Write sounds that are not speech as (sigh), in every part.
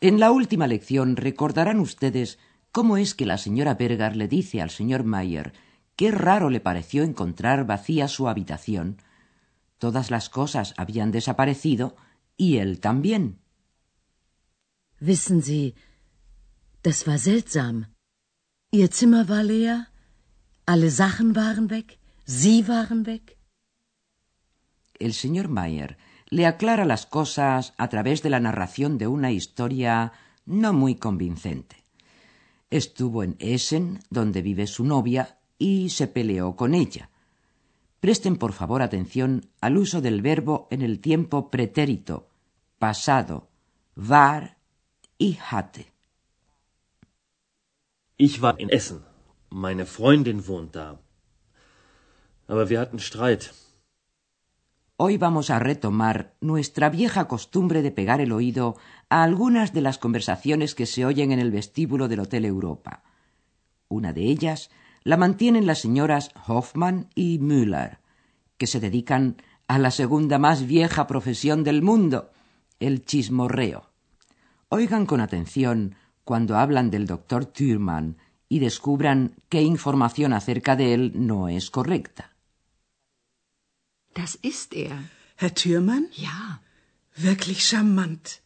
En la última lección recordarán ustedes cómo es que la señora Berger le dice al señor Mayer qué raro le pareció encontrar vacía su habitación. Todas las cosas habían desaparecido y él también. Wissen Sie, das war seltsam. Ihr Zimmer war leer, alle Sachen waren weg, Sie waren weg. El señor Mayer le aclara las cosas a través de la narración de una historia no muy convincente. Estuvo en Essen, donde vive su novia, y se peleó con ella. Presten por favor atención al uso del verbo en el tiempo pretérito, pasado, war y hatte. Ich war in Essen. Meine Freundin wohnt da. Aber wir hatten Streit. Hoy vamos a retomar nuestra vieja costumbre de pegar el oído a algunas de las conversaciones que se oyen en el vestíbulo del Hotel Europa. Una de ellas la mantienen las señoras Hoffman y Müller, que se dedican a la segunda más vieja profesión del mundo, el chismorreo. Oigan con atención cuando hablan del doctor Thürmann y descubran qué información acerca de él no es correcta. Das ist er. Herr Thürmann? Ja. Wirklich charmant.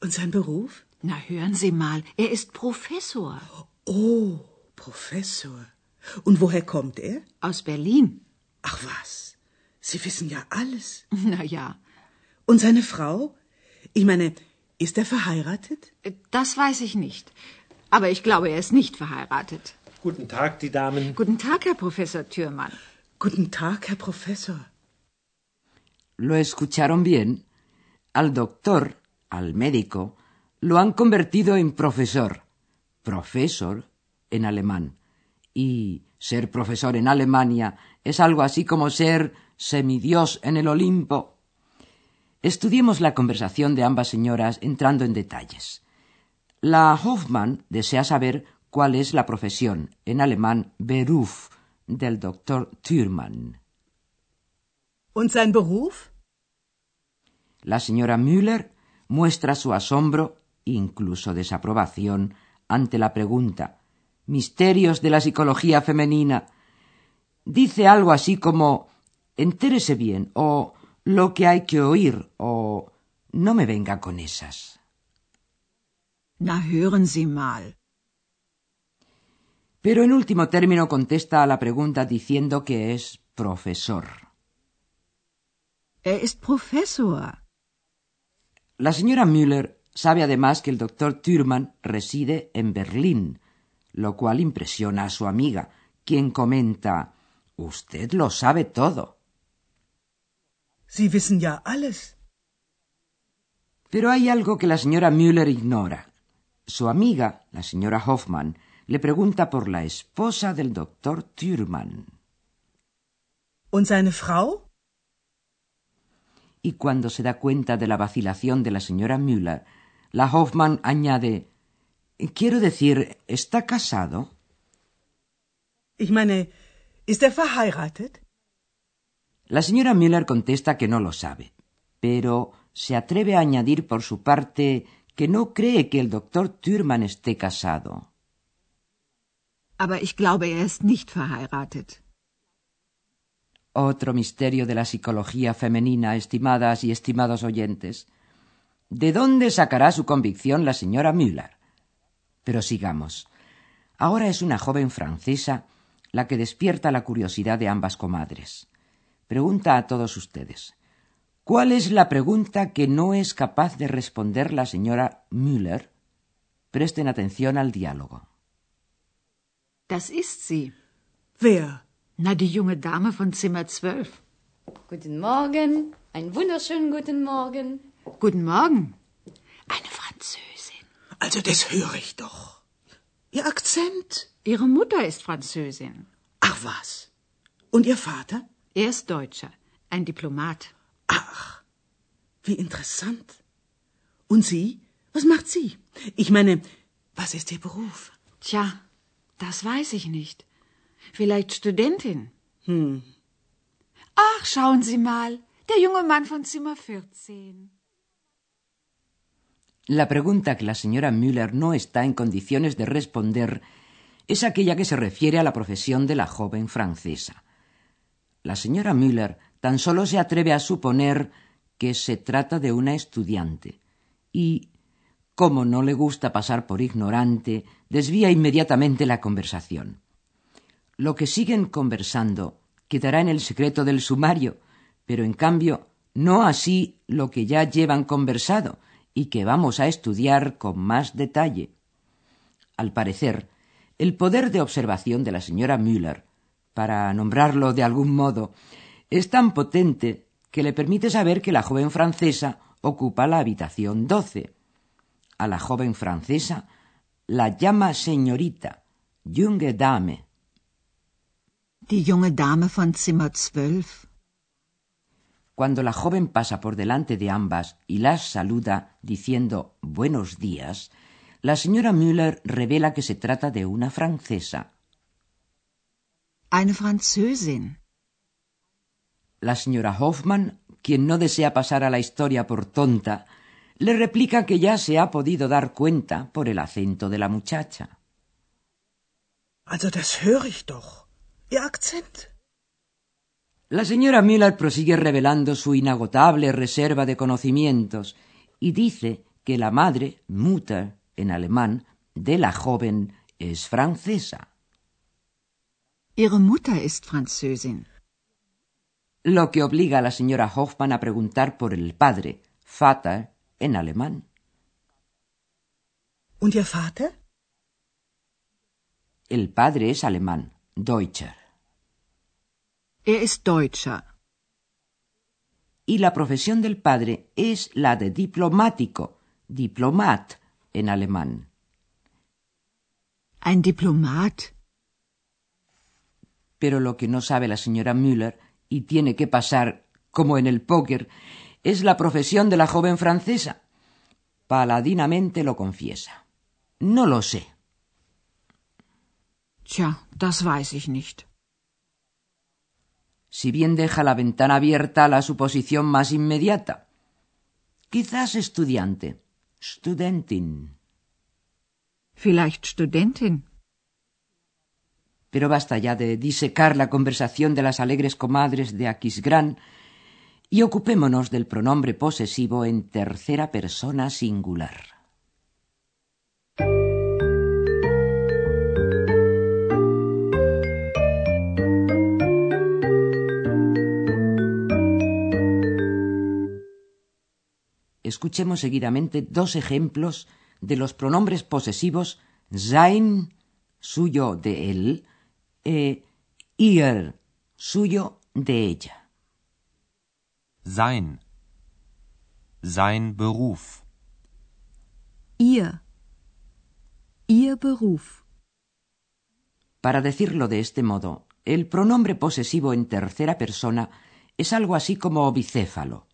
Und sein Beruf? Na, hören Sie mal, er ist Professor. Oh, Professor. Und woher kommt er? Aus Berlin. Ach was, Sie wissen ja alles. (laughs) Na ja, Und seine Frau? Ich meine, ist er verheiratet? das weiß ich nicht. Aber ich glaube, er ist nicht verheiratet. Guten Tag, die Damen. Guten Tag, Herr Professor Thürmann. Guten Tag, Herr Professor. ¿Lo escucharon bien? Al doctor, al médico, lo han convertido en profesor. Profesor en alemán. Y ser profesor en Alemania es algo así como ser semidios en el Olimpo. Estudiemos la conversación de ambas señoras entrando en detalles. La Hoffmann desea saber cuál es la profesión, en alemán Beruf, del doctor Thürmann. Und sein Beruf? La señora Müller muestra su asombro, incluso desaprobación, ante la pregunta Misterios de la psicología femenina. Dice algo así como Entérese bien, o lo que hay que oír, o no me venga con esas. Na, hören Sie mal. Pero en último término contesta a la pregunta diciendo que es profesor. Er ist Professor. La señora Müller sabe además que el doctor Thürmann reside en Berlín, lo cual impresiona a su amiga, quien comenta Usted lo sabe todo. Sie wissen ja alles. Pero hay algo que la señora Müller ignora. Su amiga, la señora Hoffman, le pregunta por la esposa del doctor Thürmann. Und seine Frau? Y cuando se da cuenta de la vacilación de la señora Müller, la Hoffman añade Quiero decir, ¿está casado? Ich meine, ist er verheiratet? La señora Müller contesta que no lo sabe, pero se atreve a añadir por su parte que no cree que el doctor Thürmann esté casado. Aber ich glaube, er ist nicht verheiratet. Otro misterio de la psicología femenina, estimadas y estimados oyentes. ¿De dónde sacará su convicción la señora Müller? Pero sigamos. Ahora es una joven francesa la que despierta la curiosidad de ambas comadres. Pregunta a todos ustedes. ¿Cuál es la pregunta que no es capaz de responder la señora Müller? Presten atención al diálogo. Das ist sie. Wer? Na, die junge Dame von Zimmer 12. Guten Morgen, einen wunderschönen guten Morgen. Guten Morgen. Eine Französin. Also das höre ich doch. Ihr Akzent. Ihre Mutter ist Französin. Ach was. Und Ihr Vater? Er ist Deutscher, ein Diplomat. Ach, wie interessant. Und Sie? Was macht sie? Ich meine, was ist Ihr Beruf? Tja, das weiß ich nicht. Vielleicht Studentin. Hm. Ach, schauen Sie mal, der junge Mann von Zimmer 14. La pregunta que la señora Müller no está en condiciones de responder es aquella que se refiere a la profesión de la joven francesa. La señora Müller tan solo se atreve a suponer que se trata de una estudiante y, como no le gusta pasar por ignorante, desvía inmediatamente la conversación. Lo que siguen conversando quedará en el secreto del sumario, pero en cambio no así lo que ya llevan conversado, y que vamos a estudiar con más detalle. Al parecer, el poder de observación de la señora Müller, para nombrarlo de algún modo, es tan potente que le permite saber que la joven francesa ocupa la habitación doce. A la joven francesa la llama señorita, junge Dame. Die junge Dame von Zimmer zwölf. Cuando la joven pasa por delante de ambas y las saluda diciendo buenos días, la señora Müller revela que se trata de una francesa. Eine Französin. La señora Hoffmann, quien no desea pasar a la historia por tonta, le replica que ya se ha podido dar cuenta por el acento de la muchacha. Also das höre ich doch. Ihr Akzent. La señora Müller prosigue revelando su inagotable reserva de conocimientos y dice que la madre, Mutter, en alemán, de la joven es francesa. Ihre Mutter ist Französin. Lo que obliga a la señora Hoffmann a preguntar por el padre, Vater, en alemán. Und Ihr Vater? El padre es alemán, Deutscher. Er ist Deutscher. Y la profesión del padre es la de diplomático, diplomat en alemán. Ein Diplomat. Pero lo que no sabe la señora Müller y tiene que pasar, como en el póker, es la profesión de la joven francesa. Paladinamente lo confiesa. No lo sé. Tja, das weiß ich nicht. Si bien deja la ventana abierta a la suposición más inmediata. Quizás estudiante, studentin. Vielleicht Studentin. Pero basta ya de disecar la conversación de las alegres comadres de Aquisgrán y ocupémonos del pronombre posesivo en tercera persona singular. Escuchemos seguidamente dos ejemplos de los pronombres posesivos sein, suyo de él, e ihr, suyo de ella. Sein. Sein Beruf. Ihr. Ihr Beruf. Para decirlo de este modo, el pronombre posesivo en tercera persona es algo así como bicéfalo.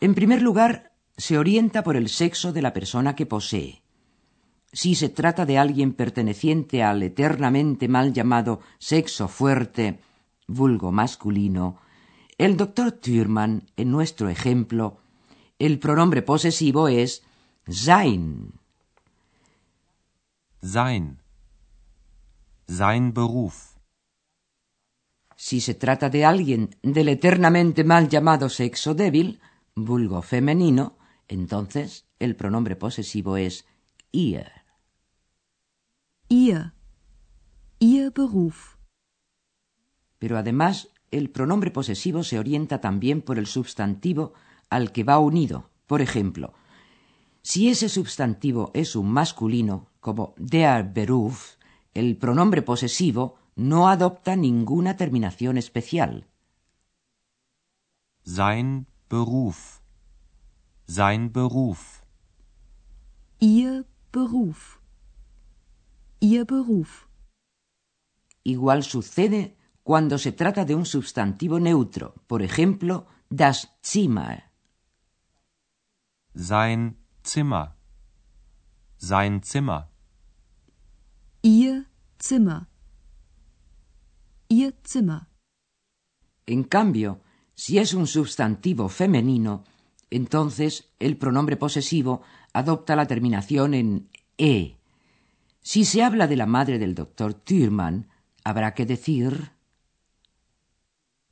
En primer lugar, se orienta por el sexo de la persona que posee. Si se trata de alguien perteneciente al eternamente mal llamado sexo fuerte, vulgo masculino, el doctor Thürmann, en nuestro ejemplo, el pronombre posesivo es sein. Sein. Sein Beruf. Si se trata de alguien del eternamente mal llamado sexo débil, vulgo femenino, entonces el pronombre posesivo es ihr. Ihr. Ihr Beruf. Pero además el pronombre posesivo se orienta también por el sustantivo al que va unido. Por ejemplo, si ese sustantivo es un masculino, como der Beruf, el pronombre posesivo no adopta ninguna terminación especial. Sein Beruf. Sein Beruf. Ihr Beruf. Ihr Beruf. Igual sucede cuando se trata de un sustantivo neutro, por ejemplo, das Zimmer. Sein Zimmer. Sein Zimmer. Ihr Zimmer. Ihr Zimmer. En cambio, si es un sustantivo femenino, entonces el pronombre posesivo adopta la terminación en e. Si se habla de la madre del doctor Thürmann, habrá que decir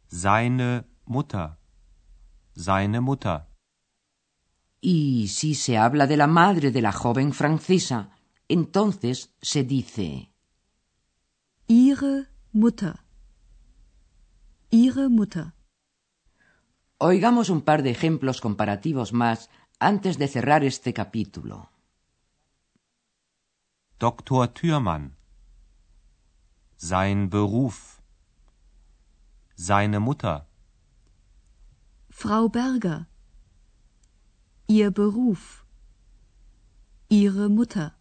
Seine Mutter. Seine Mutter. y si se habla de la madre de la joven francesa, entonces se dice Ihre Mutter. Ihre Mutter. Oigamos un par de ejemplos comparativos más antes de cerrar este capítulo. Dr. Thürmann. Sein Beruf. Seine Mutter. Frau Berger. Ihr Beruf. Ihre Mutter.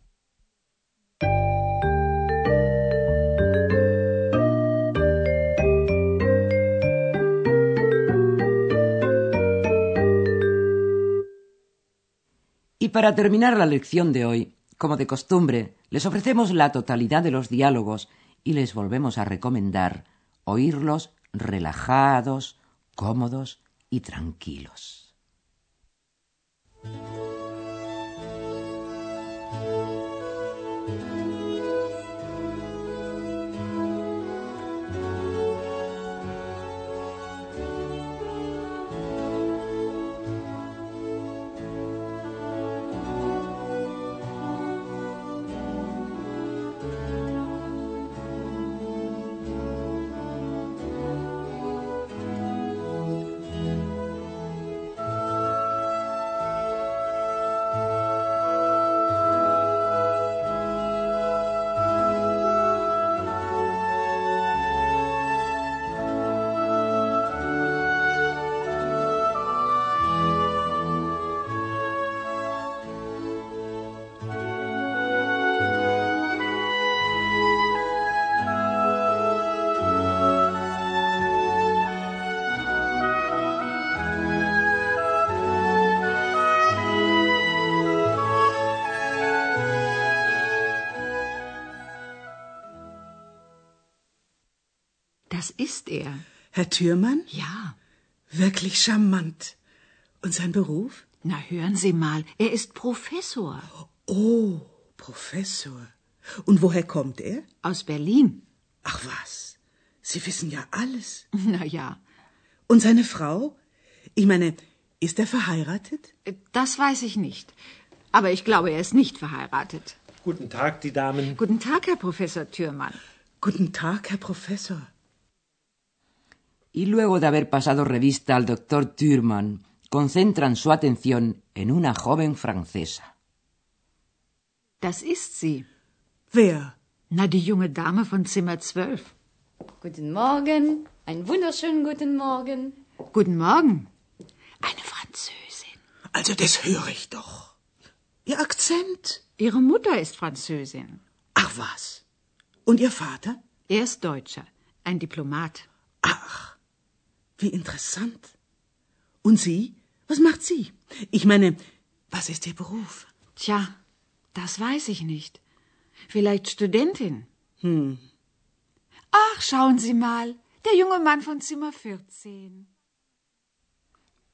Y para terminar la lección de hoy, como de costumbre, les ofrecemos la totalidad de los diálogos y les volvemos a recomendar oírlos relajados, cómodos y tranquilos. Das ist er. Herr Thürmann? Ja. Wirklich charmant. Und sein Beruf? Na, hören Sie mal, er ist Professor. Oh, Professor. Und woher kommt er? Aus Berlin. Ach was, Sie wissen ja alles. (laughs) Na ja, Und seine Frau? Ich meine, ist er verheiratet? das weiß ich nicht. Aber ich glaube, er ist nicht verheiratet. Guten Tag, die Damen. Guten Tag, Herr Professor Thürmann. Guten Tag, Herr Professor. Y luego de haber pasado revista al doctor Thürmann, concentran su atención en una joven francesa. Das ist sie. Wer? Na, die junge Dame von Zimmer 12. Guten Morgen, einen wunderschönen guten Morgen. Guten Morgen. Eine Französin. Also das höre ich doch. Ihr Akzent? Ihre Mutter ist Französin. Ach was. Und Ihr Vater? Er ist Deutscher, ein Diplomat. Ach, wie interessant. Und Sie? Was macht sie? Ich meine, was ist Ihr Beruf? Tja, das weiß ich nicht. Vielleicht Studentin. Hm. Ach, schauen Sie mal, der junge Mann von Zimmer 14.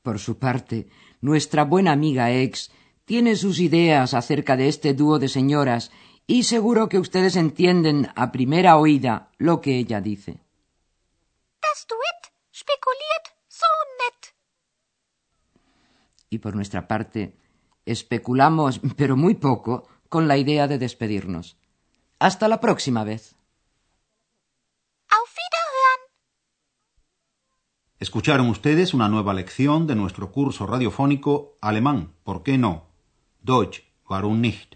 Por su parte, nuestra buena amiga Ex tiene sus ideas acerca de este dúo de señoras y seguro que ustedes entienden a primera oída lo que ella dice. Das Duett spekuliert so nett. Y por nuestra parte, especulamos, (laughs) pero muy poco, con la idea de despedirnos. Hasta la próxima vez. Auf Wiederhören. Escucharon ustedes una nueva lección de nuestro curso radiofónico Alemán, ¿por qué no? Deutsch, warum nicht?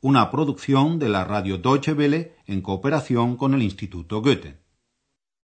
Una producción de la radio Deutsche Welle en cooperación con el Instituto Goethe.